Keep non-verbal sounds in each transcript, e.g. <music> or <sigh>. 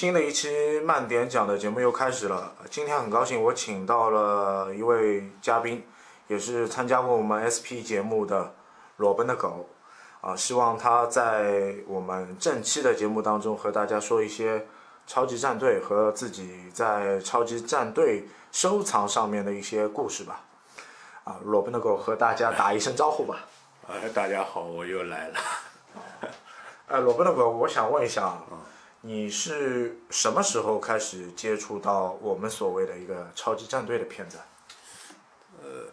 新的一期慢点讲的节目又开始了。今天很高兴，我请到了一位嘉宾，也是参加过我们 SP 节目的裸奔的狗。啊，希望他在我们正期的节目当中和大家说一些超级战队和自己在超级战队收藏上面的一些故事吧。啊，裸奔的狗和大家打一声招呼吧。哎，大家好，我又来了。<laughs> 哎，裸奔的狗，我想问一下，你是什么时候开始接触到我们所谓的一个超级战队的片子？呃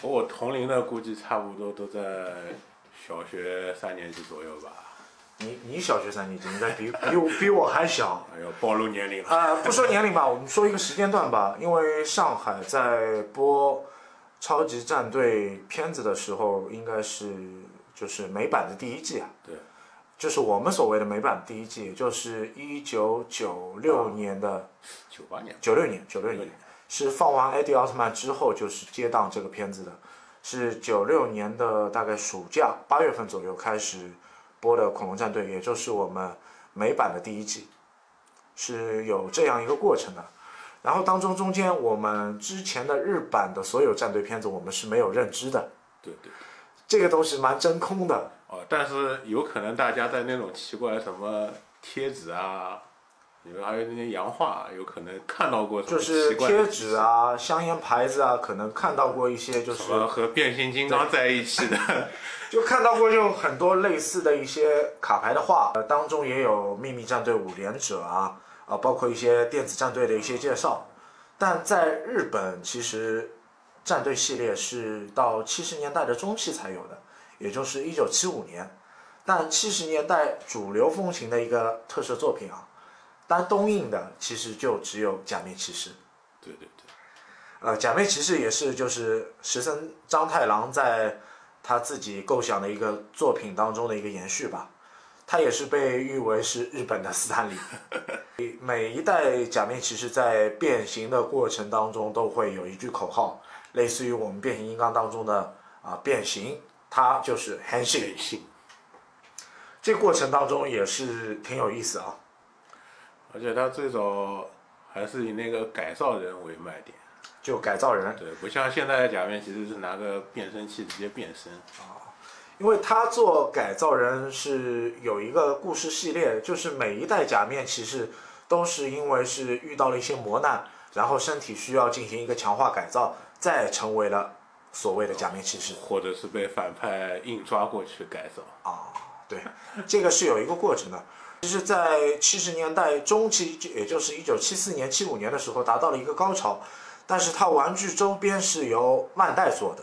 和我同龄的估计差不多都在小学三年级左右吧。你你小学三年级，应该比比我比我还小。哎呦，暴露年龄了。啊、不说年龄吧，我们说一个时间段吧。因为上海在播超级战队片子的时候，应该是就是美版的第一季啊。对。就是我们所谓的美版第一季，也就是一九九六年的九八年。九六年，九六年是放完《艾迪奥特曼》之后，就是接档这个片子的，是九六年的大概暑假八月份左右开始播的《恐龙战队》，也就是我们美版的第一季，是有这样一个过程的。然后当中中间我们之前的日版的所有战队片子，我们是没有认知的，对对。这个东西蛮真空的。哦，但是有可能大家在那种奇怪什么贴纸啊，你们还有那些洋画，有可能看到过什么就是奇怪的贴纸啊、香烟牌子啊，可能看到过一些，就是什么和变形金刚在一起的。就看到过就很多类似的一些卡牌的画，呃，当中也有秘密战队五连者啊，啊，包括一些电子战队的一些介绍。但在日本，其实战队系列是到七十年代的中期才有的，也就是一九七五年。但七十年代主流风行的一个特色作品啊，但东映的其实就只有假面骑士。对对对。呃，假面骑士也是就是石森章太郎在他自己构想的一个作品当中的一个延续吧。他也是被誉为是日本的斯坦李。每一代假面骑士在变形的过程当中都会有一句口号，类似于我们变形金刚当中的啊变形，它就是変身。变性。这过程当中也是挺有意思啊。而且他最早还是以那个改造人为卖点。就改造人，对，不像现在的假面骑士是拿个变声器直接变身啊。因为他做改造人是有一个故事系列，就是每一代假面骑士都是因为是遇到了一些磨难，然后身体需要进行一个强化改造，再成为了所谓的假面骑士。或者是被反派硬抓过去改造。啊，对，这个是有一个过程的。其实，在七十年代中期，也就是一九七四年、七五年的时候，达到了一个高潮。但是它玩具周边是由万代做的，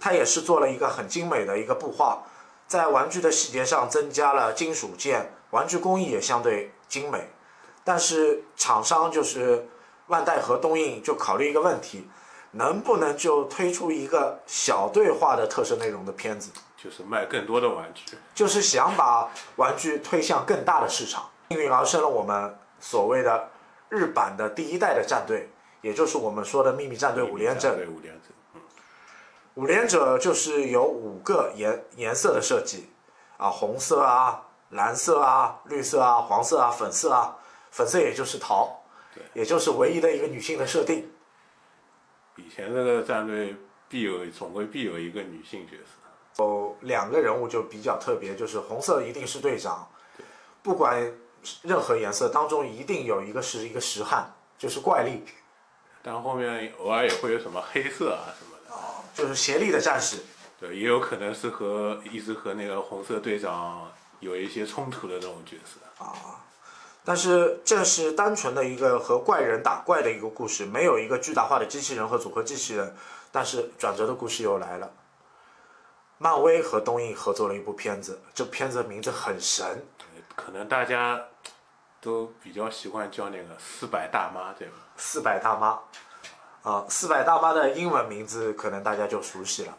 它也是做了一个很精美的一个布画，在玩具的细节上增加了金属件，玩具工艺也相对精美。但是厂商就是万代和东映就考虑一个问题，能不能就推出一个小对话的特色内容的片子？就是卖更多的玩具，就是想把玩具推向更大的市场，应运而生了我们所谓的日版的第一代的战队，也就是我们说的秘密战队五连者。对五连五连者就是有五个颜颜色的设计，啊，红色啊、蓝色啊、绿色啊、黄色啊、粉色啊，粉色也就是桃，对，也就是唯一的一个女性的设定。以前这个战队必有总归必有一个女性角色，哦两个人物就比较特别，就是红色一定是队长，不管任何颜色当中一定有一个是一个实汉，就是怪力，但后面偶尔也会有什么黑色啊什么的，哦就是协力的战士。对，也有可能是和一直和那个红色队长有一些冲突的那种角色。但是这是单纯的一个和怪人打怪的一个故事，没有一个巨大化的机器人和组合机器人。但是转折的故事又来了，漫威和东映合作了一部片子，这片子名字很神，可能大家都比较习惯叫那个四百大妈，对吧？四百大妈。啊，四百大妈的英文名字可能大家就熟悉了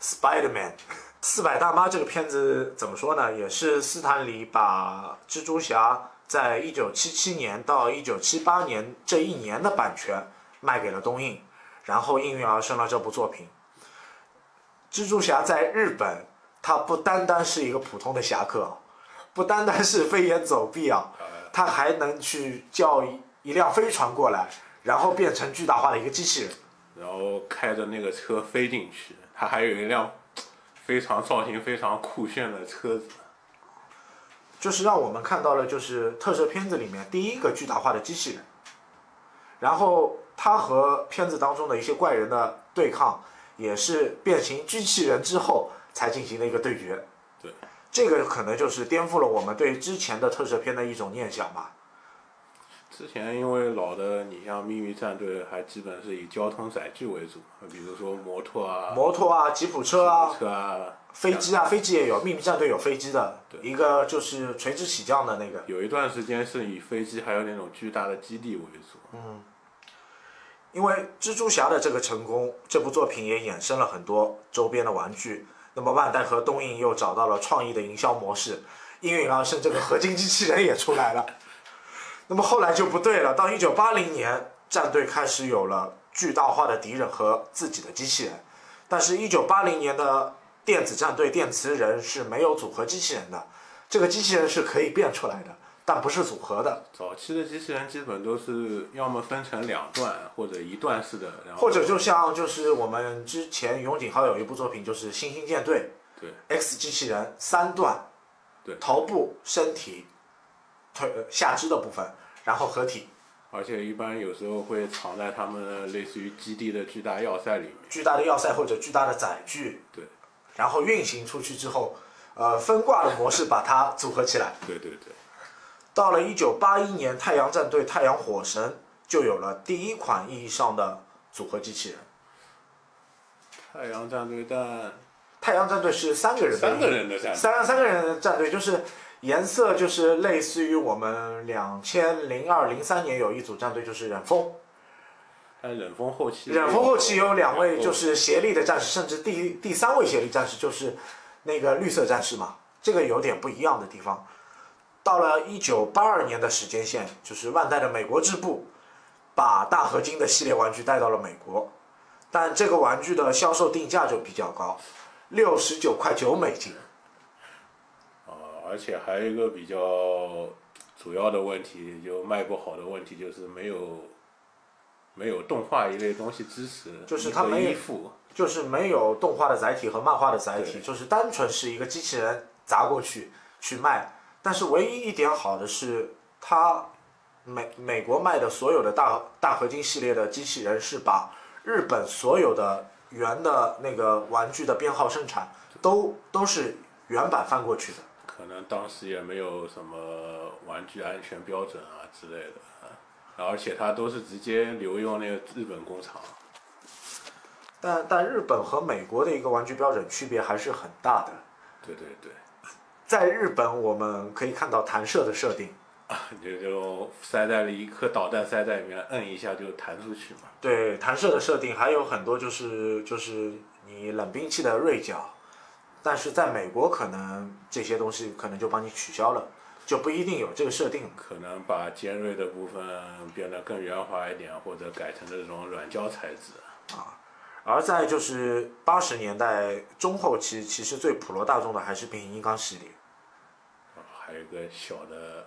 ，Spider-Man。<laughs> 四百大妈这个片子怎么说呢？也是斯坦李把蜘蛛侠在一九七七年到一九七八年这一年的版权卖给了东映，然后应运而生了这部作品。蜘蛛侠在日本，他不单单是一个普通的侠客，不单单是飞檐走壁啊，它还能去叫一一辆飞船过来，然后变成巨大化的一个机器人。然后开着那个车飞进去，它还有一辆非常造型非常酷炫的车子。就是让我们看到了，就是特摄片子里面第一个巨大化的机器人，然后他和片子当中的一些怪人的对抗，也是变形机器人之后才进行的一个对决。对，这个可能就是颠覆了我们对之前的特摄片的一种念想吧。之前因为老的，你像秘密战队还基本是以交通载具为主，比如说摩托啊、摩托啊、吉普车啊、车啊、飞机啊，飞机也有，秘密战队有飞机的，对一个就是垂直起降的那个。有一段时间是以飞机还有那种巨大的基地为主。嗯因为蜘蛛侠的这个成功，这部作品也衍生了很多周边的玩具。那么万代和东映又找到了创意的营销模式，应运而生，这个合金机器人也出来了。<laughs> 那么后来就不对了，到一九八零年，战队开始有了巨大化的敌人和自己的机器人，但是，一九八零年的电子战队电磁人是没有组合机器人的，这个机器人是可以变出来的，但不是组合的。早期的机器人基本都是要么分成两段或者一段式的，然后或者就像就是我们之前永井豪有一部作品就是《星星舰队对》X 机器人三段，对。头部、身体、腿、呃下肢的部分，然后合体，而且一般有时候会藏在他们类似于基地的巨大要塞里面。巨大的要塞或者巨大的载具，对，然后运行出去之后，呃，分挂的模式把它组合起来。对对对，到了一九八一年，太阳战队太阳火神就有了第一款意义上的组合机器人。太阳战队但太阳战队是三个人的三个人的战队，三三个人的战队，就是颜色就是类似于我们两千零二零三年有一组战队，就是忍风。但忍风后期冷锋后期有两位就是协力的战士，甚至第第三位协力战士就是那个绿色战士嘛，这个有点不一样的地方。到了一九八二年的时间线，就是万代的美国支部把大合金的系列玩具带到了美国，但这个玩具的销售定价就比较高，六十九块九美金。啊，而且还有一个比较主要的问题，就卖不好的问题就是没有没有动画一类东西支持，就是它没有，就是没有动画的载体和漫画的载体，就是单纯是一个机器人砸过去去卖。但是唯一一点好的是，它美美国卖的所有的大大合金系列的机器人是把日本所有的原的那个玩具的编号生产都都是原版翻过去的。可能当时也没有什么玩具安全标准啊之类的，啊而且它都是直接留用那个日本工厂。但但日本和美国的一个玩具标准区别还是很大的。对对对，在日本，我们可以看到弹射的设定，就就塞在了一颗导弹塞在里面，摁一下就弹出去嘛。对弹射的设定还有很多就是就是你冷兵器的锐角，但是在美国可能这些东西可能就帮你取消了，就不一定有这个设定。可能把尖锐的部分变得更圆滑一点，或者改成这种软胶材质。啊而在就是八十年代中后期，其实最普罗大众的还是变形金刚系列。啊还有一个小的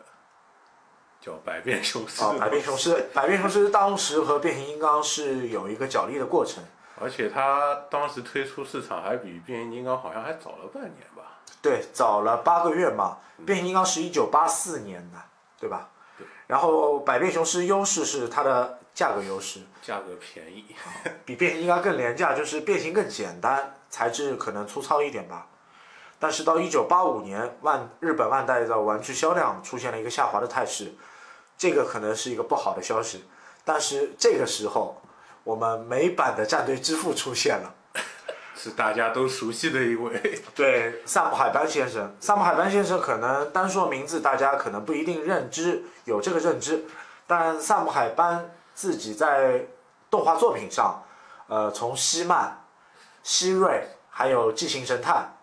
叫百变雄狮。哦，百变雄狮，百变雄狮当时和变形金刚是有一个角力的过程。而且它当时推出市场还比变形金刚好像还早了半年吧。对，早了八个月嘛。变形金刚是一九八四年的，对吧？对然后百变雄狮优势是它的价格优势，价格便宜，比变形金刚更廉价，就是变形更简单，材质可能粗糙一点吧。但是到一九八五年，万日本万代的玩具销量出现了一个下滑的态势，这个可能是一个不好的消息。但是这个时候，我们美版的战队之父出现了。是大家都熟悉的一位。<laughs> 对，萨姆海班先生，萨姆海班先生可能单说名字，大家可能不一定认知有这个认知，但萨姆海班自己在动画作品上，呃，从希曼、希瑞还有《纪行神探》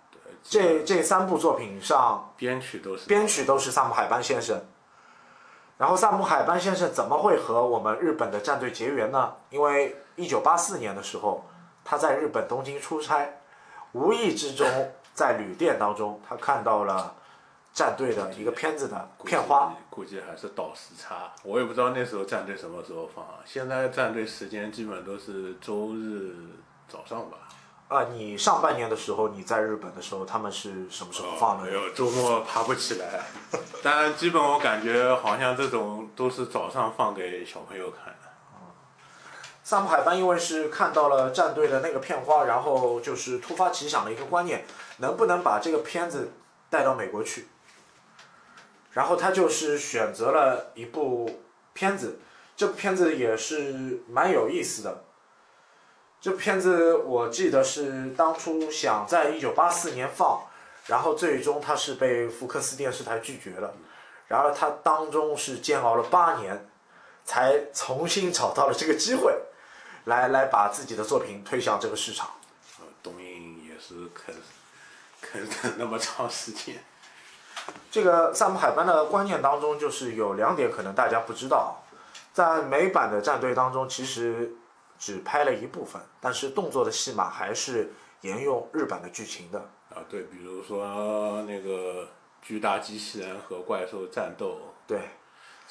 这这三部作品上，编曲都是编曲都是萨姆海班先生。然后萨姆海班先生怎么会和我们日本的战队结缘呢？因为一九八四年的时候，他在日本东京出差，无意之中 <laughs> 在旅店当中，他看到了战队的一个片子的片花。估计还是倒时差，我也不知道那时候战队什么时候放。现在战队时间基本都是周日早上吧。啊，你上半年的时候你在日本的时候，他们是什么时候放的？没有，周末爬不起来。但基本我感觉好像这种都是早上放给小朋友看的。萨姆海班因为是看到了战队的那个片花，然后就是突发奇想的一个观念，能不能把这个片子带到美国去？然后他就是选择了一部片子，这部片子也是蛮有意思的。这部片子我记得是当初想在一九八四年放，然后最终他是被福克斯电视台拒绝了，然而他当中是煎熬了八年，才重新找到了这个机会，来来把自己的作品推向这个市场。呃，东映也是啃啃了那么长时间。这个萨姆海班的观念当中，就是有两点可能大家不知道，在美版的战队当中，其实只拍了一部分，但是动作的戏码还是沿用日版的剧情的。啊，对，比如说那个巨大机器人和怪兽战斗对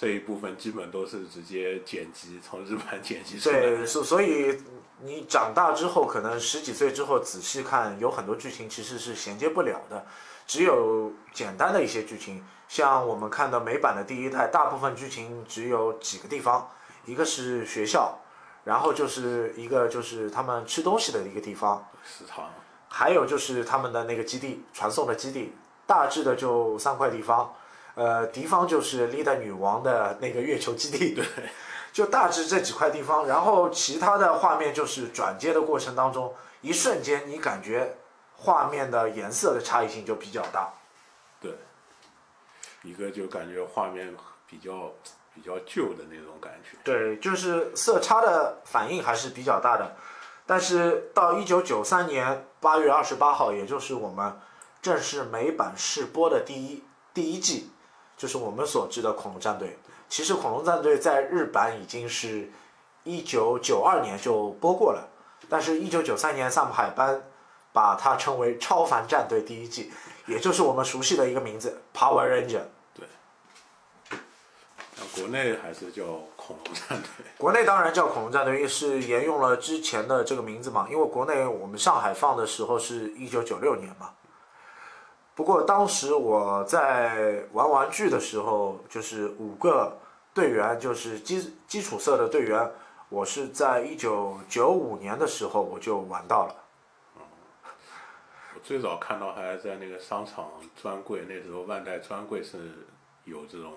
这一部分，基本都是直接剪辑从日本 <laughs> 剪辑出来的。对，所所以你长大之后，可能十几岁之后仔细看，有很多剧情其实是衔接不了的，只有简单的一些剧情，像我们看的美版的第一代，大部分剧情只有几个地方，一个是学校，然后就是一个就是他们吃东西的一个地方，食堂，还有就是他们的那个基地传送的基地，大致的就三块地方。呃，敌方就是历代女王的那个月球基地，对，<laughs> 就大致这几块地方。然后其他的画面就是转接的过程当中，一瞬间你感觉画面的颜色的差异性就比较大。对，一个就感觉画面比较比较旧的那种感觉。对，就是色差的反应还是比较大的。但是到一九九三年八月二十八号，也就是我们正式美版试播的第一第一季，就是我们所知的《恐龙战队》。其实《恐龙战队》在日版已经是一九九二年就播过了，但是一九九三年萨姆海班把它称为《超凡战队》第一季，也就是我们熟悉的一个名字 Power Ranger。对那国内还是叫恐龙战队。国内当然叫恐龙战队，是沿用了之前的这个名字嘛，因为国内我们上海放的时候是一九九六年嘛。不过当时我在玩玩具的时候，就是五个队员，就是基基础色的队员，我是在一九九五年的时候我就玩到了。我最早看到还在那个商场专柜，那时候万代专柜是有这种，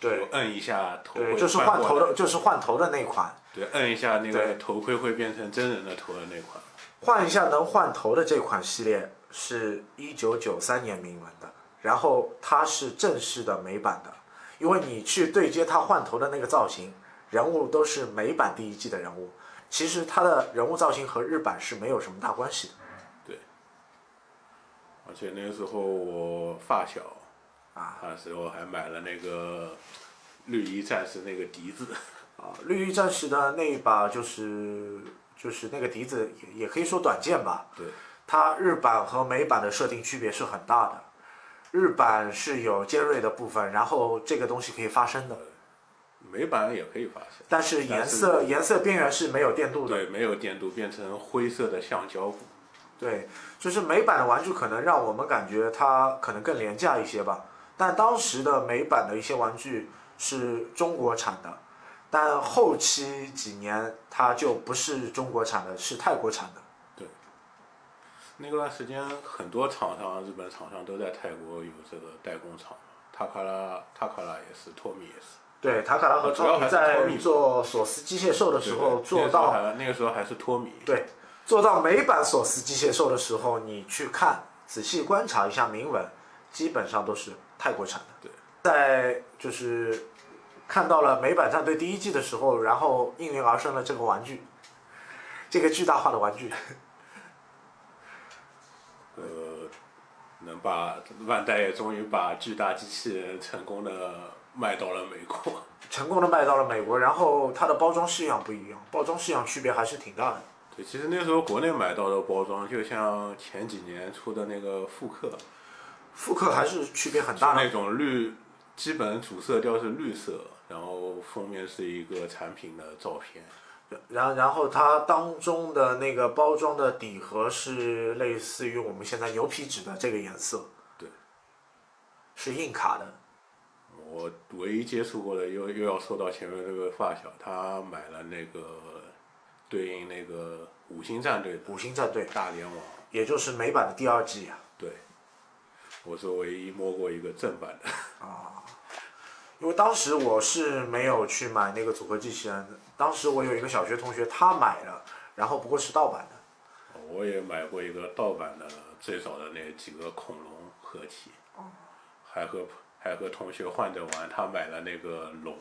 对就摁一下头对，就是换头的，就是换头的那款。对，摁一下那个对头盔会变成真人的头的那款。换一下能换头的这款系列是一九九三年明文的，然后它是正式的美版的，因为你去对接它换头的那个造型，人物都是美版第一季的人物，其实它的人物造型和日版是没有什么大关系的。对。而且那个时候我发小，啊那时候还买了那个绿衣战士那个笛子，<laughs> 啊！绿衣战士的那一把就是就是那个笛子也也可以说短剑吧，对，它日版和美版的设定区别是很大的，日版是有尖锐的部分，然后这个东西可以发声的。美版也可以发声。但是颜色颜色边缘是没有电镀的。对，没有电镀，变成灰色的橡胶布。对，就是美版的玩具可能让我们感觉它可能更廉价一些吧。但当时的美版的一些玩具是中国产的，但后期几年它就不是中国产的，是泰国产的。那段时间，很多厂商，日本厂商都在泰国有这个代工厂，塔卡拉、塔卡拉也是，托米也是。对，塔卡拉和托米在做索斯机械兽的时候做到那个时候还那个时候还是托米。对，做到美版索斯机械兽的时候，你去看，仔细观察一下铭文，基本上都是泰国产的。对，在就是看到了美版战队第一季的时候，然后应运而生了这个玩具，这个巨大化的玩具。呃，能把万代也终于把巨大机器人成功的卖到了美国。<laughs> 成功的卖到了美国，然后它的包装式样不一样，包装式样区别还是挺大的。对，其实那时候国内买到的包装，就像前几年出的那个复刻，复刻还是区别很大的。那种绿，基本主色调是绿色，然后封面是一个产品的照片。然然后它当中的那个包装的底盒是类似于我们现在牛皮纸的这个颜色，对，是硬卡的。我唯一接触过的又又要说到前面这个发小，他买了那个对应那个五星战队的五星战队，大联网，也就是美版的第二季啊。对，我是唯一摸过一个正版的。因为当时我是没有去买那个组合机器人的，当时我有一个小学同学他买了，然后不过是盗版的。我也买过一个盗版的，最早的那几个恐龙合体，还和还和同学换着玩，他买了那个龙，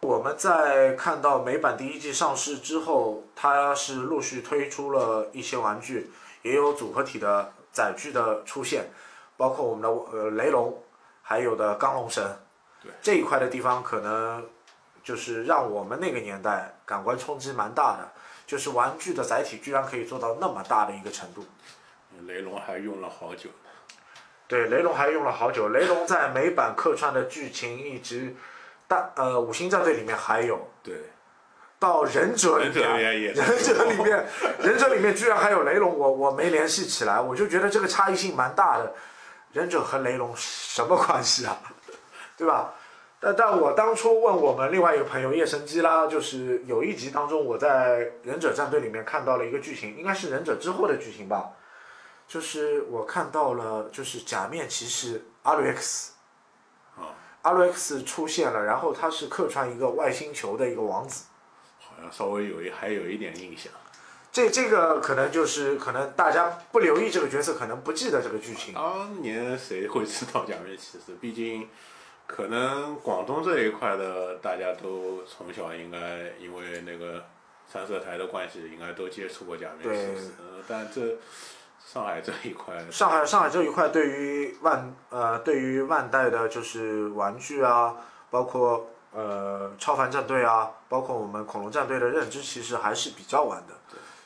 我们在看到美版第一季上市之后，它是陆续推出了一些玩具，也有组合体的载具的出现，包括我们的呃雷龙，还有的钢龙神。对这一块的地方，可能就是让我们那个年代感官冲击蛮大的，就是玩具的载体居然可以做到那么大的一个程度。雷龙还用了好久。对，雷龙还用了好久。雷龙在美版客串的剧情一直，但呃五星战队里面还有，对，到忍者里忍者忍者里面，忍者里面居然还有雷龙，我我没联系起来，我就觉得这个差异性蛮大的。忍者和雷龙什么关系啊？对吧？但但我当初问我们另外一个朋友叶神基啦，就是有一集当中我在忍者战队里面看到了一个剧情，应该是忍者之后的剧情吧，就是我看到了就是假面骑士阿鲁 X，啊，阿鲁 X 出现了，然后他是客串一个外星球的一个王子。好像稍微有一还有一点印象。这这个可能就是可能大家不留意这个角色，可能不记得这个剧情。当年谁会知道假面骑士？毕竟，可能广东这一块的大家都从小应该因为那个三色台的关系，应该都接触过假面骑士。呃，但这上海这一块，上海上海这一块对于万呃对于万代的就是玩具啊，包括呃超凡战队啊，包括我们恐龙战队的认知，其实还是比较晚的，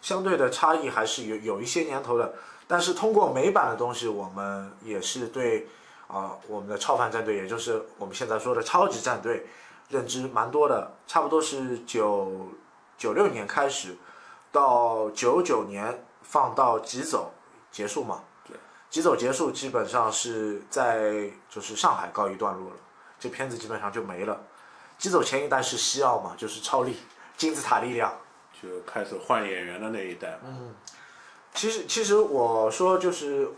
相对的差异还是有有一些年头的。但是通过美版的东西，我们也是对啊、我们的超凡战队，也就是我们现在说的超级战队，认知蛮多的，差不多是九九六年开始，到九九年放到极走结束嘛。对，极走结束，基本上是在就是上海告一段落了，这片子基本上就没了。极走前一代是西奥嘛，就是超力、金字塔力量。就开始换演员的那一代嗯。其实其实我说就是嗯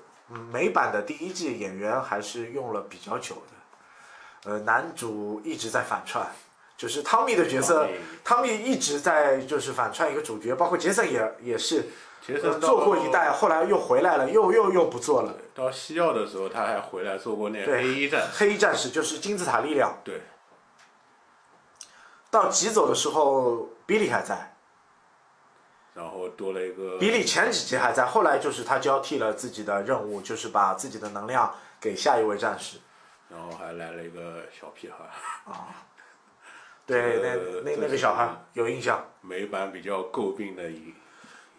美版的第一季演员还是用了比较久的，呃，男主一直在反串，就是汤米的角色，汤米一直在就是反串一个主角，包括杰森也也是，呃其实到做过一代，后来又回来了，又又又不做了。到西奥的时候，他还回来做过那对黑衣战士。黑衣战士就是金字塔力量，对，到急走的时候，比利还在，然后多了一个比利前几集还在，后来就是他交替了自己的任务，就是把自己的能量给下一位战士。然后还来了一个小屁孩啊。对，呃那那那个小孩有印象。美版比较诟病的一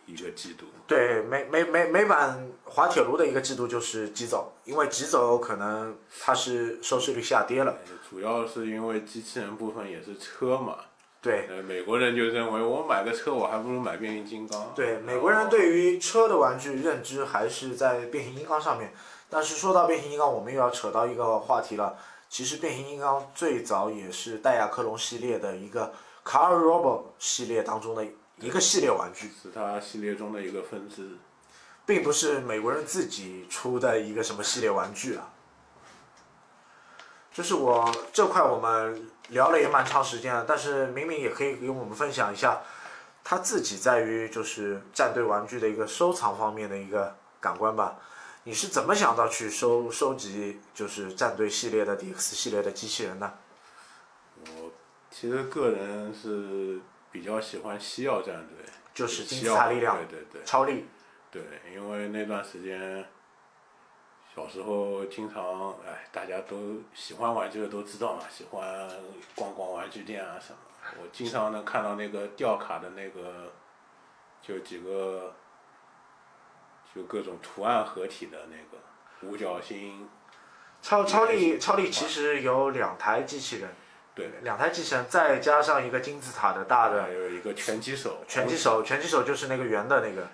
一个季度。对，美美美美版滑铁卢的一个季度就是急走，因为急走可能它是收视率下跌了。主要是因为机器人部分也是车嘛，对呃，美国人就认为我买个车，我还不如买变形金刚。对，美国人对于车的玩具认知还是在变形金刚上面。但是说到变形金刚，我们又要扯到一个话题了。其实变形金刚最早也是戴亚克隆系列的一个 Car Robo 系列当中的一个系列玩具。是它系列中的一个分支。并不是美国人自己出的一个什么系列玩具啊。就是我这块我们聊了也蛮长时间了，但是明明也可以给我们分享一下他自己在于就是战队玩具的一个收藏方面的一个感官吧。你是怎么想到去收收集就是战队系列的 DX 系列的机器人呢？我其实个人是比较喜欢西奥战队，就是金字塔力量、对对对超力，对，因为那段时间小时候经常哎，大家都喜欢玩这个都知道嘛，喜欢逛逛玩具店啊什么。我经常能看到那个吊卡的那个，就几个，就各种图案合体的那个五角星、超超力超力其实有两台机器人，对，两台机器人再加上一个金字塔的大的还有一个拳击手，拳击手，拳击手就是那个圆的那个，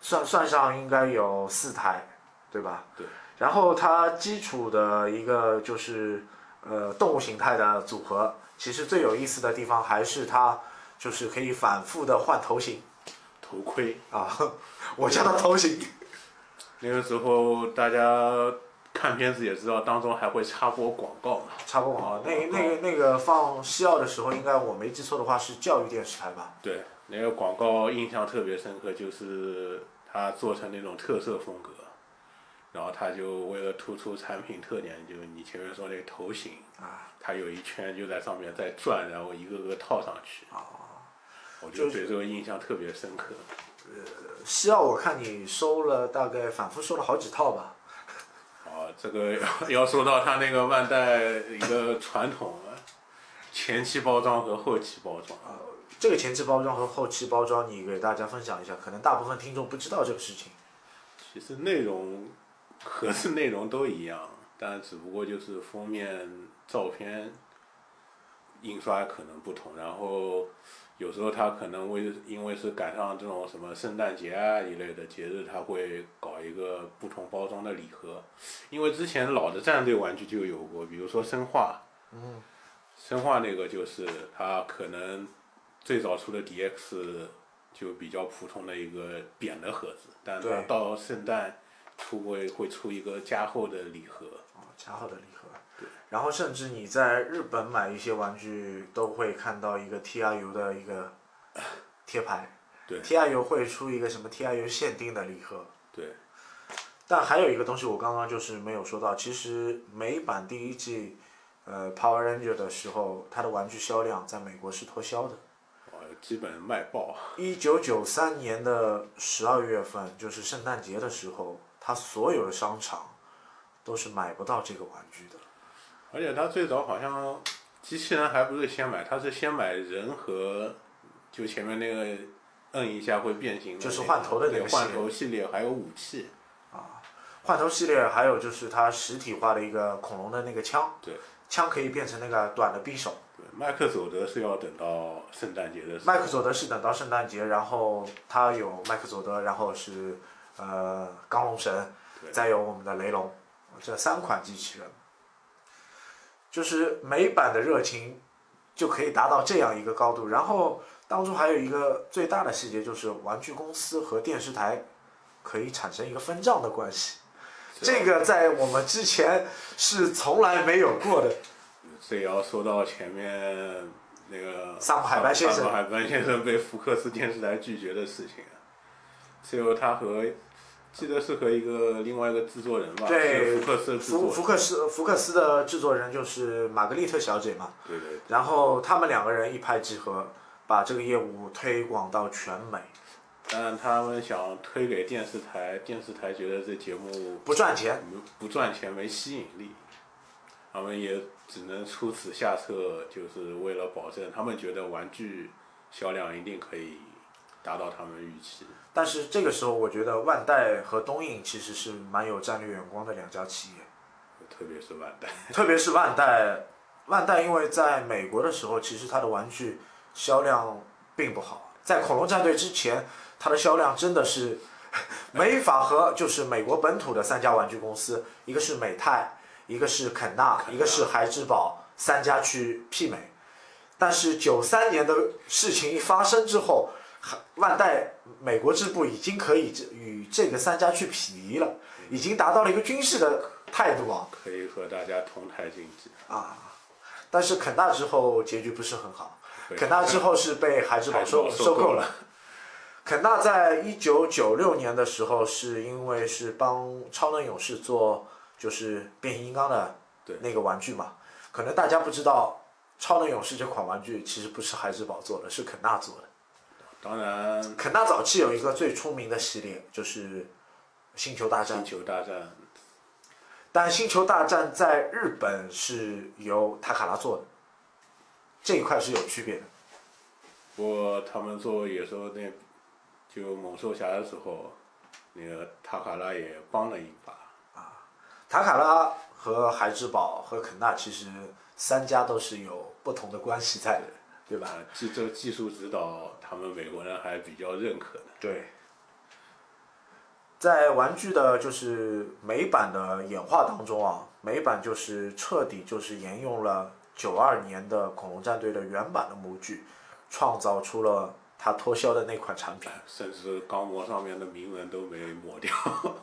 算算上应该有四台，对吧？对。然后它基础的一个就是呃动物形态的组合，其实最有意思的地方还是它就是可以反复的换头型头盔啊，<laughs> 我叫它头型。那个时候大家看片子也知道，当中还会插播广告嘛。插播广告，那那个那个放西奥的时候，应该我没记错的话是教育电视台吧？对，那个广告印象特别深刻，就是它做成那种特色风格，然后他就为了突出产品特点，就是你前面说那个头型啊，它有一圈就在上面在转，然后一个个套上去。啊，我就对这个印象特别深刻。呃西奥我看你收了大概反复收了好几套吧？哦，这个要要说到他那个万代一个传统了，前期包装和后期包装。啊，这个前期包装和后期包装，你给大家分享一下，可能大部分听众不知道这个事情。其实内容盒子内容都一样，但只不过就是封面照片印刷可能不同，然后有时候它可能为因为是赶上这种什么圣诞节啊一类的节日，它会搞一个不同包装的礼盒。因为之前老的战队玩具就有过，比如说生化，嗯，生化那个就是它可能最早出的 DX 就比较普通的一个扁的盒子，但它对到圣诞出会会出一个加厚的礼盒。哦，加厚的礼盒。对。然后甚至你在日本买一些玩具，都会看到一个 TRU 的一个贴牌。对 TRU 会出一个什么 TRU 限定的礼盒。对，但还有一个东西我刚刚就是没有说到，其实美版第一季，呃，Power Ranger 的时候，它的玩具销量在美国是脱销的。哦，基本卖爆。一九九三年的十二月份，就是圣诞节的时候，它所有的商场都是买不到这个玩具的。而且它最早好像机器人还不是先买，它是先买人和就前面那个摁一下会变形的那个，就是换头的那个换头系列还有武器。啊换头系列还有就是它实体化的一个恐龙的那个枪，对，枪可以变成那个短的匕首。对，麦克佐德是要等到圣诞节的时候。麦克佐德是等到圣诞节，然后他有麦克佐德，然后是呃钢龙神，再有我们的雷龙，这三款机器人，就是美版的热情就可以达到这样一个高度。然后当中还有一个最大的细节，就是玩具公司和电视台可以产生一个分账的关系，这个在我们之前是从来没有过的。这也要说到前面那个萨姆海班先生萨姆海班先生被福克斯电视台拒绝的事情啊。最后他和记得是和一个另外一个制作人吧，对福克斯的制作人，福福克斯福克斯的制作人就是玛格丽特小姐嘛，对对然后他们两个人一拍即合，把这个业务推广到全美，但他们想推给电视台，电视台觉得这节目不赚钱，不不赚钱，没吸引力，他们也只能出此下策，就是为了保证他们觉得玩具销量一定可以达到他们预期。但是这个时候我觉得万代和东映其实是蛮有战略眼光的两家企业，特别是万代，特别是万代，万代因为在美国的时候，其实它的玩具销量并不好，在恐龙战队之前，它的销量真的是没法和就是美国本土的三家玩具公司，一个是美泰，一个是肯纳，一个是孩之宝，三家去媲美。但是九三年的事情一发生之后，万代美国支部已经可以与这个三家去匹敌了，已经达到了一个军事的态度啊。可以和大家同台竞技。啊，但是肯纳之后结局不是很好，肯纳之后是被孩之 <laughs> 宝收孩之宝收收购了。肯纳在一九九六年的时候，是因为是帮超能勇士做就是变形金刚的那个玩具嘛，可能大家不知道，超能勇士这款玩具其实不是孩之宝做的，是肯纳做的。当然，肯纳早期有一个最出名的系列就是星球大战星，球大战但星球大战在日本是由塔卡拉做的，这一块是有区别的。不过他们做野兽那，就猛兽侠的时候，那个塔卡拉也帮了一把。啊塔卡拉和孩之宝和肯纳其实三家都是有不同的关系在的，对吧？啊，技这个技术指导，他们美国人还比较认可的。对。在玩具的就是美版的演化当中啊，美版就是彻底就是沿用了九二年的恐龙战队的原版的模具，创造出了它脱销的那款产品。甚至钢模上面的铭文都没抹掉。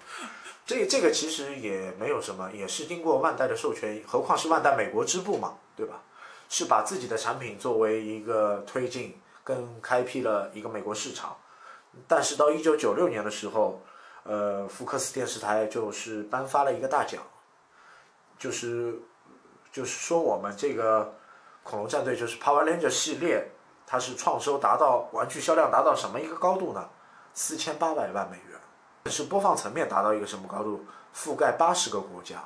<laughs> 这这个其实也没有什么，也是经过万代的授权，何况是万代美国支部嘛，对吧？是把自己的产品作为一个推进跟开辟了一个美国市场。但是到一九九六年的时候，呃，福克斯电视台就是颁发了一个大奖，就是就是说我们这个恐龙战队就是 Power Ranger 系列，它是创收达到玩具销量达到什么一个高度呢？四千八百万美元。是播放层面达到一个什么高度？覆盖八十个国家，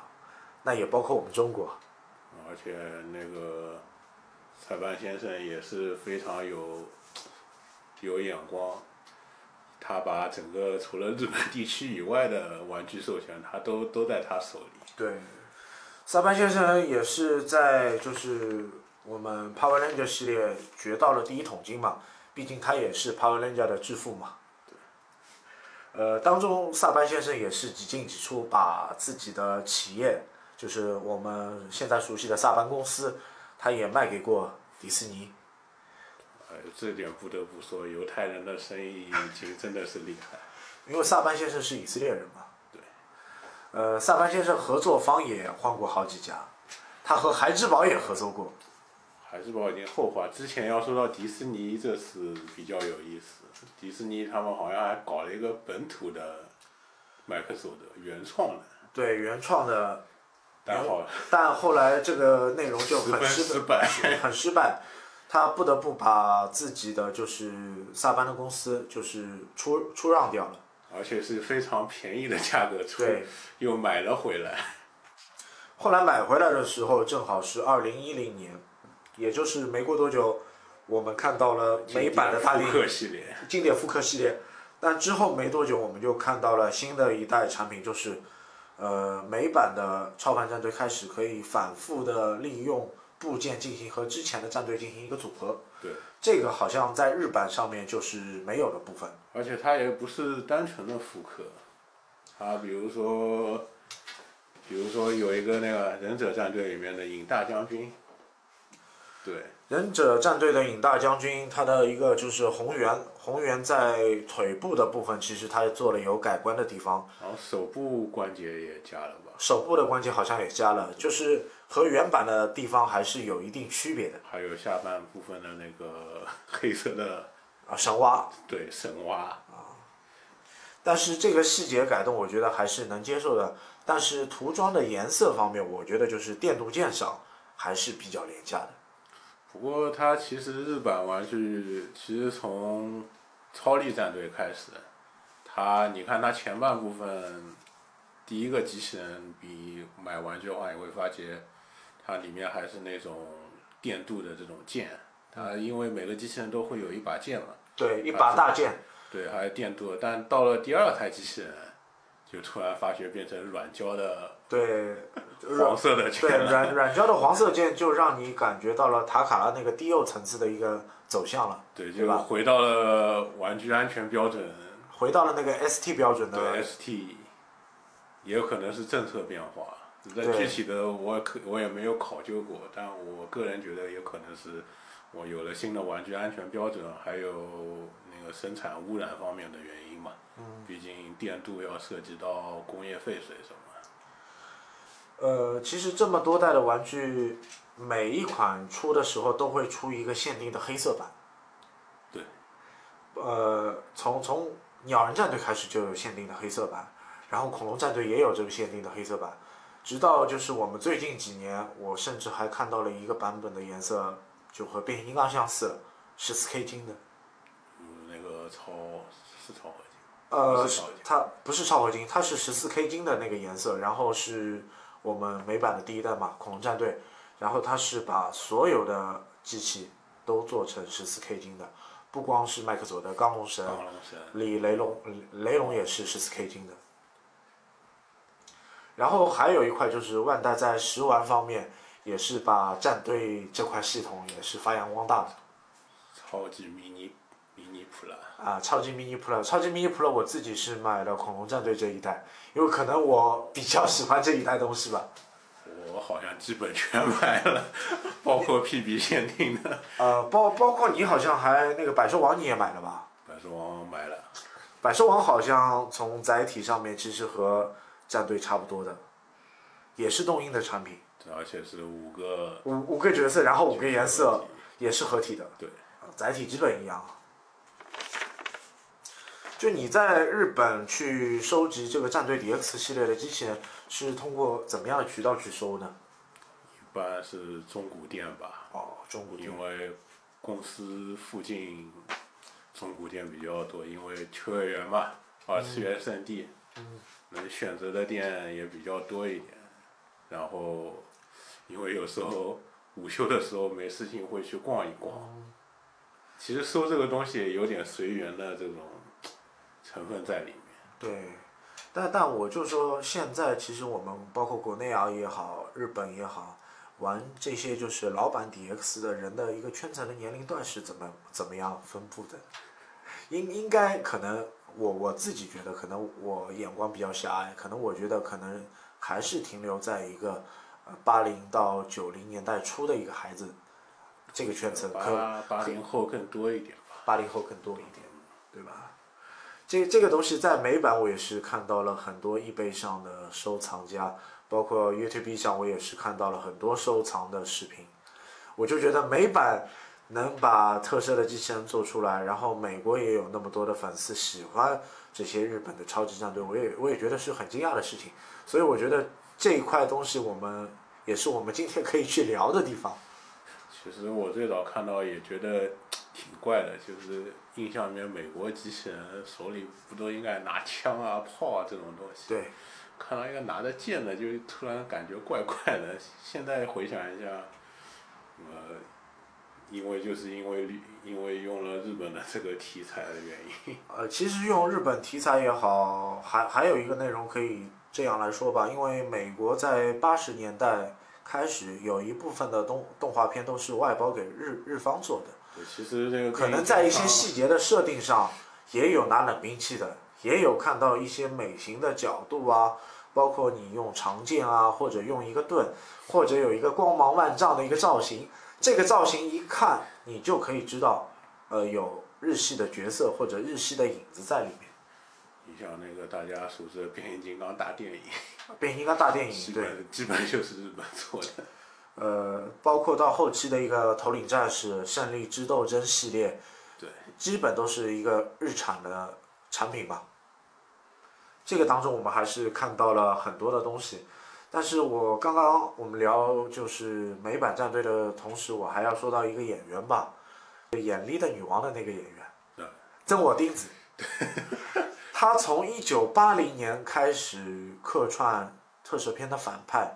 那也包括我们中国。而且那个塞班先生也是非常有有眼光，他把整个除了日本地区以外的玩具授权，他都都在他手里。对，萨班先生也是在就是我们 Power Ranger 系列掘到了第一桶金嘛，毕竟他也是 Power Ranger 的致富嘛。呃，当中萨班先生也是几进几出，把自己的企业，就是我们现在熟悉的萨班公司，他也卖给过迪士尼。呃，这点不得不说，犹太人的生意其实真的是厉害。<laughs> 因为萨班先生是以色列人嘛。对。呃，萨班先生合作方也换过好几家，他和孩之宝也合作过。孩之宝已经后话，之前要说到迪士尼，这是比较有意思。迪士尼他们好像还搞了一个本土的麦克索的原创的。对原创的，但好，但后来这个内容就很失败，<laughs> 很失败。他不得不把自己的就是萨班的公司就是出出让掉了，而且是非常便宜的价格出，又买了回来。后来买回来的时候正好是二零一零年，也就是没过多久。我们看到了美版的大力经典复刻系列，但之后没多久，我们就看到了新的一代产品，就是，呃，美版的超凡战队开始可以反复的利用部件进行和之前的战队进行一个组合。对，这个好像在日版上面就是没有的部分。而且它也不是单纯的复刻，它比如说，比如说有一个那个忍者战队里面的影大将军，对。忍者战队的影大将军，他的一个就是红猿，红猿在腿部的部分，其实他做了有改观的地方。然后手部关节也加了吧？手部的关节好像也加了，就是和原版的地方还是有一定区别的。还有下半部分的那个 <laughs> 黑色的啊神蛙。对神蛙啊。但是这个细节改动，我觉得还是能接受的。但是涂装的颜色方面，我觉得就是电镀件上还是比较廉价的。不过它其实日版玩具其实从超力战队开始，它你看它前半部分第一个机器人比买玩具的话，你会发觉它里面还是那种电镀的这种剑，它因为每个机器人都会有一把剑嘛，对，一把大剑，对，还有电镀，但到了第二台机器人。就突然发觉变成软胶的，对，黄色的对软软胶的黄色键就让你感觉到了塔卡拉那个低幼层次的一个走向了，对，就回到了玩具安全标准，回到了那个 ST 标准的对 ST，也有可能是政策变化，但具体的我可我也没有考究过，但我个人觉得有可能是我有了新的玩具安全标准，还有那个生产污染方面的原因嘛。毕竟电镀要涉及到工业废水什么。呃，其实这么多代的玩具，每一款出的时候都会出一个限定的黑色版。对。呃，从从鸟人战队开始就有限定的黑色版，然后恐龙战队也有这个限定的黑色版，直到就是我们最近几年，我甚至还看到了一个版本的颜色就和变形金刚相似，十四 K 金的。嗯，那个超是超合金。呃，它不是超合金，它是十四 K 金的那个颜色，然后是我们美版的第一代嘛，恐龙战队，然后它是把所有的机器都做成十四 K 金的，不光是麦克佐的钢龙神，李雷龙，雷龙也是十四 K 金的。然后还有一块就是万代在食玩方面也是把战队这块系统也是发扬光大的。超级迷你啊，超级迷你 Pro，超级迷你 Pro 我自己是买了恐龙战队这一代，因为可能我比较喜欢这一代东西吧。我好像基本全买了，包括 PB 限定的。呃，包包括你好像还那个百兽王你也买了吧？百兽王买了，百兽王好像从载体上面其实和战队差不多的，也是动音的产品，而且是五个五五个角色，然后五个颜色也是合体的，对，载体基本一样。就你在日本去收集这个战队 DX 系列的机器人，是通过怎么样的渠道去收呢？一般是中古店吧，哦，中古店因。为公司附近中古店比较多，因为秋叶原嘛，二次元圣地，能选择的店也比较多一点。然后，因为有时候午休的时候没事情会去逛一逛。其实收这个东西有点随缘的这种成分在里面。对，但但我就说，现在其实我们包括国内啊也好，日本也好，玩这些就是老版 DX 的人的一个圈层的年龄段是怎么怎么样分布的？应应该可能我我自己觉得，可能我眼光比较狭隘，可能我觉得可能还是停留在一个呃八零到九零年代初的一个孩子这个圈层，可八八零后更多一点吧。八零后更多一点，对吧？这这个东西在美版我也是看到了很多易贝上的收藏家，包括 YouTube 上我也是看到了很多收藏的视频。我就觉得美版能把特色的机器人做出来，然后美国也有那么多的粉丝喜欢这些日本的超级战队，我也我也觉得是很惊讶的事情。所以我觉得这一块东西我们也是我们今天可以去聊的地方。其实我最早看到也觉得挺怪的，就是印象里面美国机器人手里不都应该拿枪啊、炮啊这种东西？对，看到一个拿着剑的，就突然感觉怪怪的。现在回想一下，呃，因为就是因为因为用了日本的这个题材的原因，<laughs> 呃，其实用日本题材也好，还还有一个内容可以这样来说吧，因为美国在八十年代开始有一部分的动动画片都是外包给日日方做的，对其实这个可能在一些细节的设定上也有拿冷兵器的，也有看到一些美型的角度啊，包括你用长剑啊，或者用一个盾，或者有一个光芒万丈的一个造型，这个造型一看你就可以知道，呃，有日系的角色或者日系的影子在里面。你像那个大家熟知的变形金刚大电影，变形金刚大电影对，基本就是日本做的。呃，包括到后期的一个头领战士、胜利之斗争系列，对，基本都是一个日产的产品吧。这个当中我们还是看到了很多的东西，但是我刚刚我们聊就是美版战队的同时，我还要说到一个演员吧，演《力的女王》的那个演员，对真我钉子。<laughs> 他从一九八零年开始客串特摄片的反派，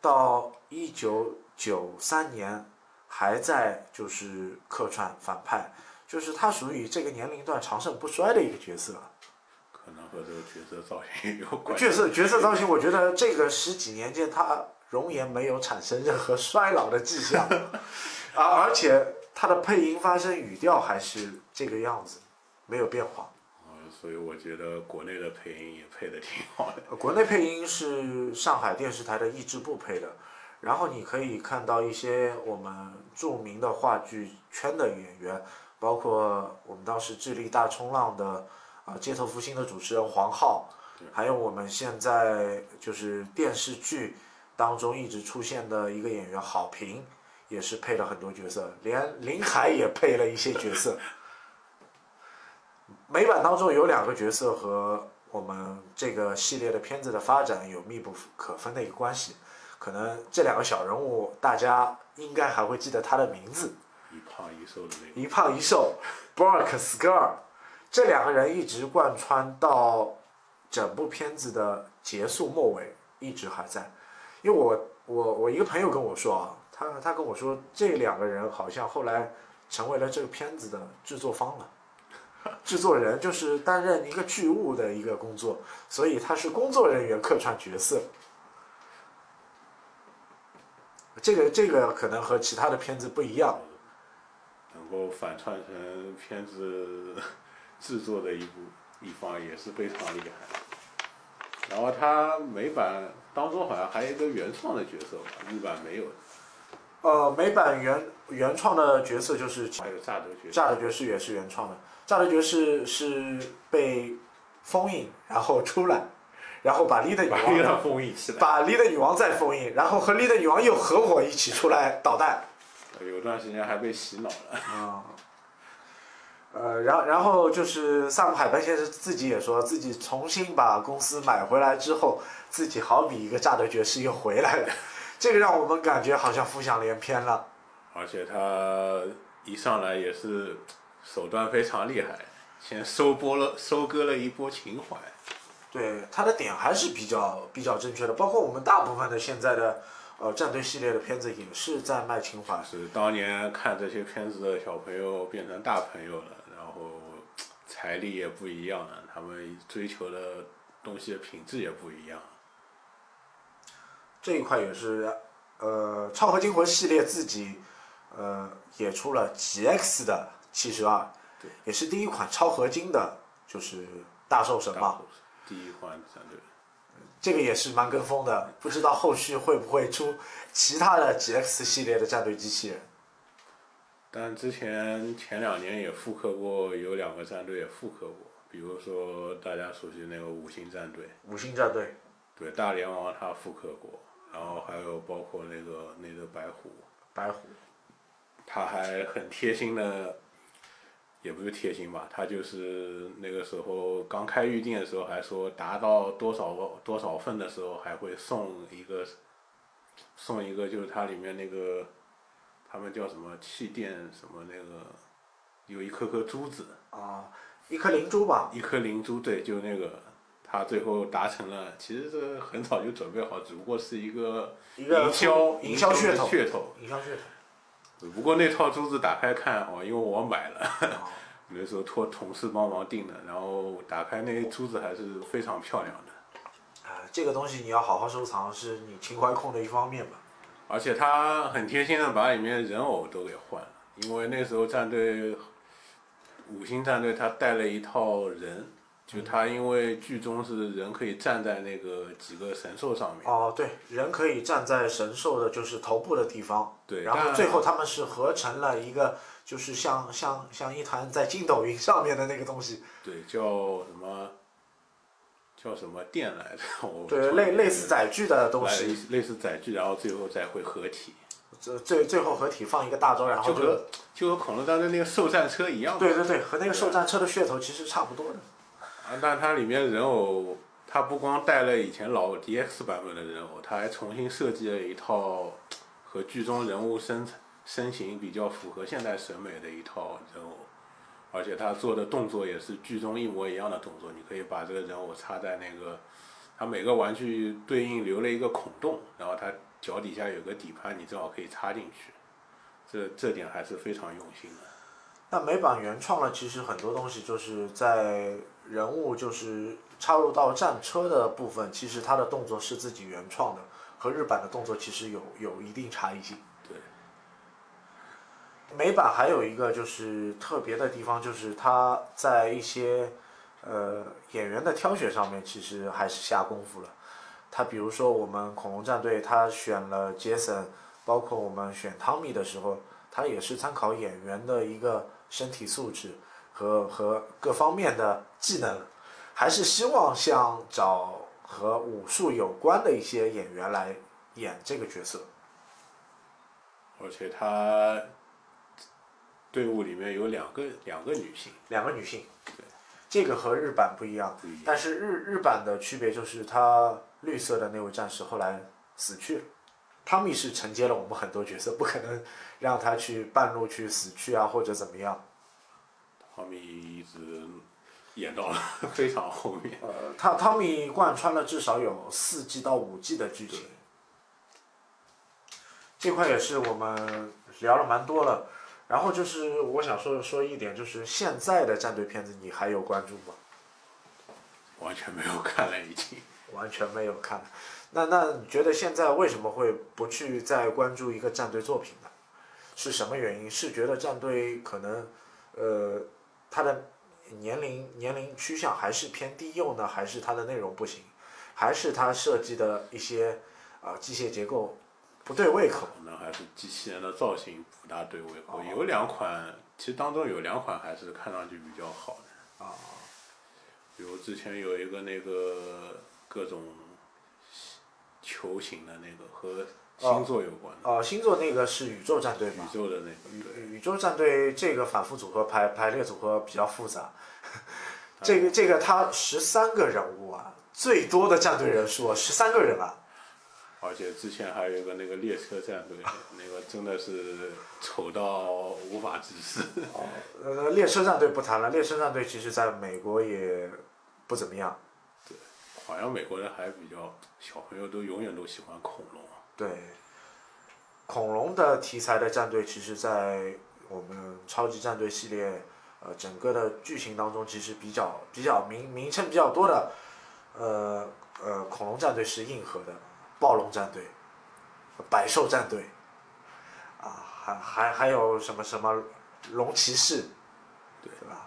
到一九九三年还在就是客串反派，就是他属于这个年龄段长盛不衰的一个角色。可能和这个角色造型有关。角色角色造型，我觉得这个十几年间他容颜没有产生任何衰老的迹象，而 <laughs> 而且他的配音发声语调还是这个样子，没有变化。呃所以我觉得国内的配音也配的挺好的。呃 <laughs> 国内配音是上海电视台的译制部配的，然后你可以看到一些我们著名的话剧圈的演员，包括我们当时智力大冲浪的啊、街头复兴的主持人黄浩，还有我们现在就是电视剧当中一直出现的一个演员郝平，也是配了很多角色，连林海也配了一些角色。美版当中有两个角色和我们这个系列的片子的发展有密不可分的一个关系，可能这两个小人物大家应该还会记得他的名字，一胖一瘦的那个，一胖一瘦 b o r k s k a r 这两个人一直贯穿到整部片子的结束末尾，一直还在。因为我我我一个朋友跟我说啊，他他跟我说这两个人好像后来成为了这个片子的制作方了。<laughs> 制作人就是担任一个剧务的一个工作，所以他是工作人员客串角色。这个这个可能和其他的片子不一样。能够反串成片子制作的一部一方也是非常厉害。然后他美版当中好像还有一个原创的角色吧，日版没有的。呃，美版原原创的角色就是还有炸德爵士，炸的爵士也是原创的。炸的爵士是被封印，然后出来，然后把丽的女王封印起来。把丽的女王再封印，然后和丽的女王又合伙一起出来捣蛋。有段时间还被洗脑了。啊，呃，然然后就是萨姆海班先生自己也说自己重新把公司买回来之后，自己好比一个炸的爵士又回来了，这个让我们感觉好像浮想联翩了。而且他一上来也是手段非常厉害，先收播了收割了一波情怀。对他的点还是比较比较正确的，包括我们大部分的现在的呃战队系列的片子也是在卖情怀。是当年看这些片子的小朋友变成大朋友了，然后财力也不一样了，他们追求的东西的品质也不一样。这一块也是，呃，超合金魂系列自己，呃，也出了 GX 的七十二，对，也是第一款超合金的，就是大兽神嘛，第一款战队。这个也是蛮跟风的，不知道后续会不会出其他的 GX 系列的战队机器人。但之前前两年也复刻过，有两个战队也复刻过，比如说大家熟悉那个五星战队，五星战队，对，大连王他复刻过，然后还有包括那个那个白虎，白虎，他还很贴心的，也不是贴心吧，他就是那个时候刚开预定的时候还说达到多少个多少份的时候还会送一个，送一个就是它里面那个，他们叫什么气垫什么那个，有一颗颗珠子，啊，一颗灵珠吧，一颗灵珠，对，就那个。他最后达成了，其实这很早就准备好，只不过是一个一个营销营销噱噱头，噱头。营销噱头。不过那套珠子打开看哦，因为我买了，啊那时候托同事帮忙订的，然后打开那珠子还是非常漂亮的，啊，这个东西你要好好收藏，是你情怀控的一方面吧。而且他很贴心的把里面人偶都给换了，因为那时候战队五星战队他带了一套人，就他因为剧中是人可以站在那个几个神兽上面，哦，对，人可以站在神兽的就是头部的地方，对，然后最后他们是合成了一个，就是像像像一团在筋斗云上面的那个东西，对叫什么叫什么电来着？<laughs> 我对，类类似载具的东西，类类似载具，然后最后再会合体，最最最后合体放一个大招，然后就就和就和恐龙战队那个兽战车一样。对对对，和那个兽战车的噱头其实差不多的。啊，但它里面人偶，它不光带了以前老 DX 版本的人偶，它还重新设计了一套和剧中人物身身形比较符合现代审美的一套人偶，而且它做的动作也是剧中一模一样的动作。你可以把这个人偶插在那个，它每个玩具对应留了一个孔洞，然后它脚底下有个底盘，你正好可以插进去。这这点还是非常用心的。那美版原创呢，其实很多东西就是在人物就是插入到战车的部分，其实他的动作是自己原创的，和日版的动作其实有有一定差异性。对。美版还有一个就是特别的地方，就是他在一些呃演员的挑选上面，其实还是下功夫了。他比如说我们恐龙战队，他选了杰森，包括我们选汤米的时候，他也是参考演员的一个身体素质和和各方面的技能，还是希望像找和武术有关的一些演员来演这个角色。而且他队伍里面有两个两个女性，两个女性，这个和日版不一样，不一样但是日日版的区别就是他绿色的那位战士后来死去了，汤米是承接了我们很多角色，不可能让他去半路去死去啊或者怎么样。汤米一直演到了 <laughs> 非常后面。呃，他汤米贯穿了至少有四季到五季的剧情，这块也是我们聊了蛮多了。然后就是我想说说一点，就是现在的战队片子你还有关注吗？完全没有看了已经。完全没有看了。那那你觉得现在为什么会不去再关注一个战队作品呢？是什么原因？是觉得战队可能，呃，它的年龄年龄趋向还是偏低幼呢？还是它的内容不行？还是它设计的一些啊、机械结构不对胃口？可能还是机器人的造型不大对胃口。有两款，其实当中有两款还是看上去比较好的。啊。比如之前有一个那个各种球形的那个和星座有关的、哦、星座那个是宇宙战队吗宇？宙的那个，对，宇宙战队这个反复组合排排列组合比较复杂，<laughs> 这个这个他十三个人物啊，最多的战队人数十三个人啊。而且之前还有一个那个列车战队，那个真的是丑到无法直视。呃，列车战队不谈了，列车战队其实在美国也不怎么样。好像美国人还比较小朋友都永远都喜欢恐龙。对，恐龙的题材的战队，其实在我们超级战队系列，呃，整个的剧情当中，其实比较比较名名称比较多的，呃呃，恐龙战队是硬核的，暴龙战队，百兽战队，啊，还还还有什么什么龙骑士，对对吧？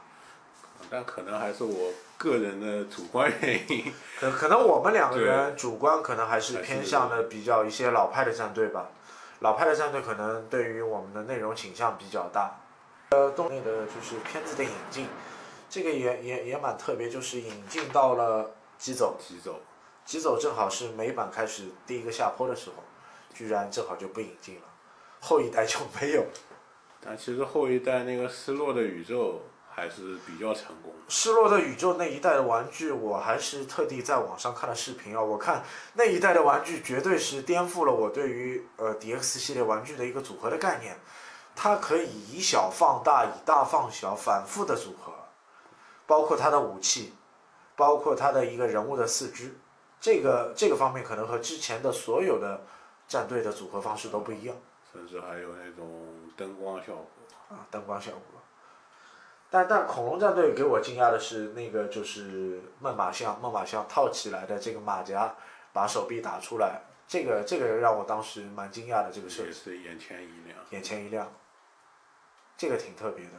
但可能还是我个人的主观原因。可可能我们两个人主观可能还是偏向的比较一些老派的战队吧，老派的战队可能对于我们的内容倾向比较大。呃，动内的就是片子的引进，这个也也也蛮特别，就是引进到了疾走，急走，疾走正好是美版开始第一个下坡的时候，居然正好就不引进了，后一代就没有。但其实后一代那个失落的宇宙还是比较成功的。失落的宇宙那一代的玩具，我还是特地在网上看了视频啊。我看那一代的玩具绝对是颠覆了我对于呃 DX 系列玩具的一个组合的概念。它可以以小放大，以大放小，反复的组合，包括它的武器，包括它的一个人物的四肢，这个这个方面可能和之前的所有的战队的组合方式都不一样。甚至还有那种灯光效果。啊，灯光效果。但但恐龙战队给我惊讶的是，那个就是猛犸象，猛犸象套起来的这个马甲，把手臂打出来，这个这个让我当时蛮惊讶的，这个设也计，是眼前一亮。眼前一亮，这个挺特别的。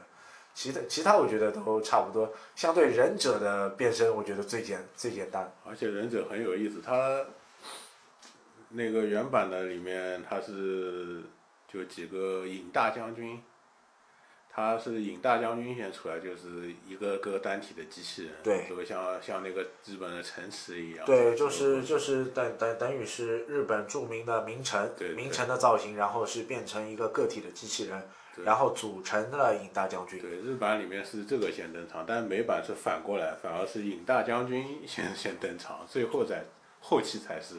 其他其他我觉得都差不多，相对忍者的变身，我觉得最简最简单。而且忍者很有意思，他那个原版的里面他是就几个影大将军，他是尹大将军先出来，就是一个个单体的机器人，对就像像那个日本的城池一样。对，就是就是等等等于是日本著名的名城对，名城的造型，然后是变成一个个体的机器人，然后组成了影大将军。对，日版里面是这个先登场，但美版是反过来，反而是影大将军先先登场，最后在后期才是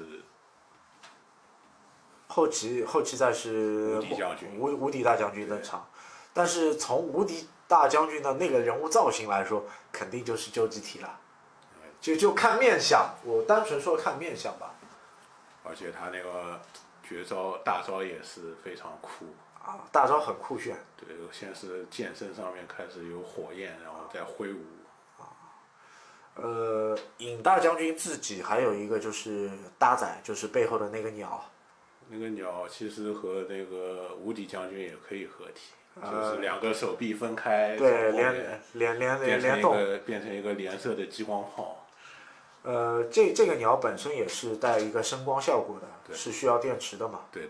后期后期再是无敌将军无无敌大将军登场，但是从无敌大将军的那个人物造型来说，肯定就是究极体了。就就看面相，我单纯说看面相吧。而且他那个绝招大招也是非常酷。啊，大招很酷炫。对，先是剑身上面开始有火焰，然后再挥舞。啊呃，尹大将军自己还有一个就是搭载，就是背后的那个鸟。那个鸟其实和那个无敌将军也可以合体，呃就是两个手臂分开，对，连连连连动。变成一个连射的激光炮。呃，这这个鸟本身也是带一个声光效果的，是需要电池的嘛。对的，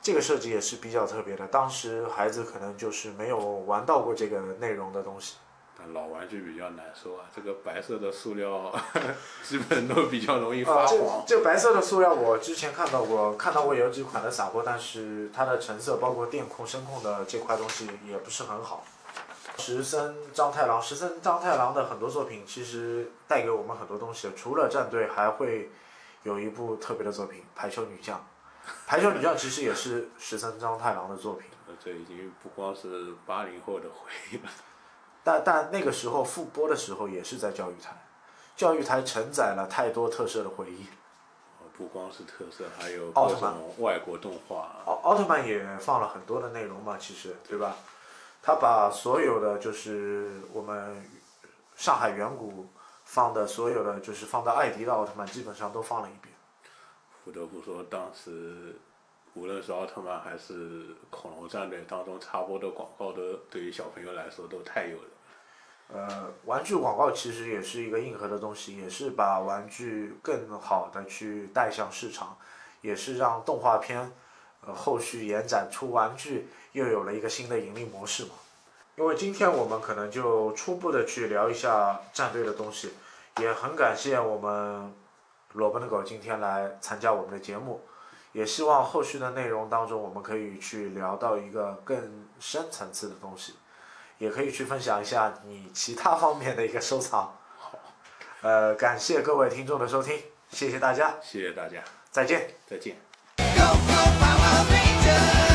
这个设计也是比较特别的，当时孩子可能就是没有玩到过这个内容的东西。但老玩具比较难受啊，这个白色的塑料 <laughs> 基本都比较容易发黄。这白色的塑料我之前看到过，看到过有几款的散货，但是它的成色包括电控、声控的这块东西也不是很好。石森章太郎，石森章太郎的很多作品其实带给我们很多东西，除了战队，还会有一部特别的作品《排球女将》。《排球女将》其实也是石森章太郎的作品。呃这已经不光是八零后的回忆了。但但那个时候复播的时候也是在教育台，教育台承载了太多特色的回忆。呃不光是特色，还有各奥特曼种外国动画。奥奥特曼也放了很多的内容嘛，其实对吧？他把所有的就是我们上海远古放的所有的就是放到艾迪的奥特曼基本上都放了一遍。不得不说，当时无论是奥特曼还是恐龙战队当中插播的广告，都对于小朋友来说都太有了。呃，玩具广告其实也是一个硬核的东西，也是把玩具更好的去带向市场，也是让动画片呃后续延展出玩具又有了一个新的盈利模式嘛。因为今天我们可能就初步的去聊一下战队的东西，也很感谢我们裸奔的狗今天来参加我们的节目，也希望后续的内容当中我们可以去聊到一个更深层次的东西。也可以去分享一下你其他方面的一个收藏。好，呃，感谢各位听众的收听，谢谢大家，谢谢大家，再见。再见。Go, go!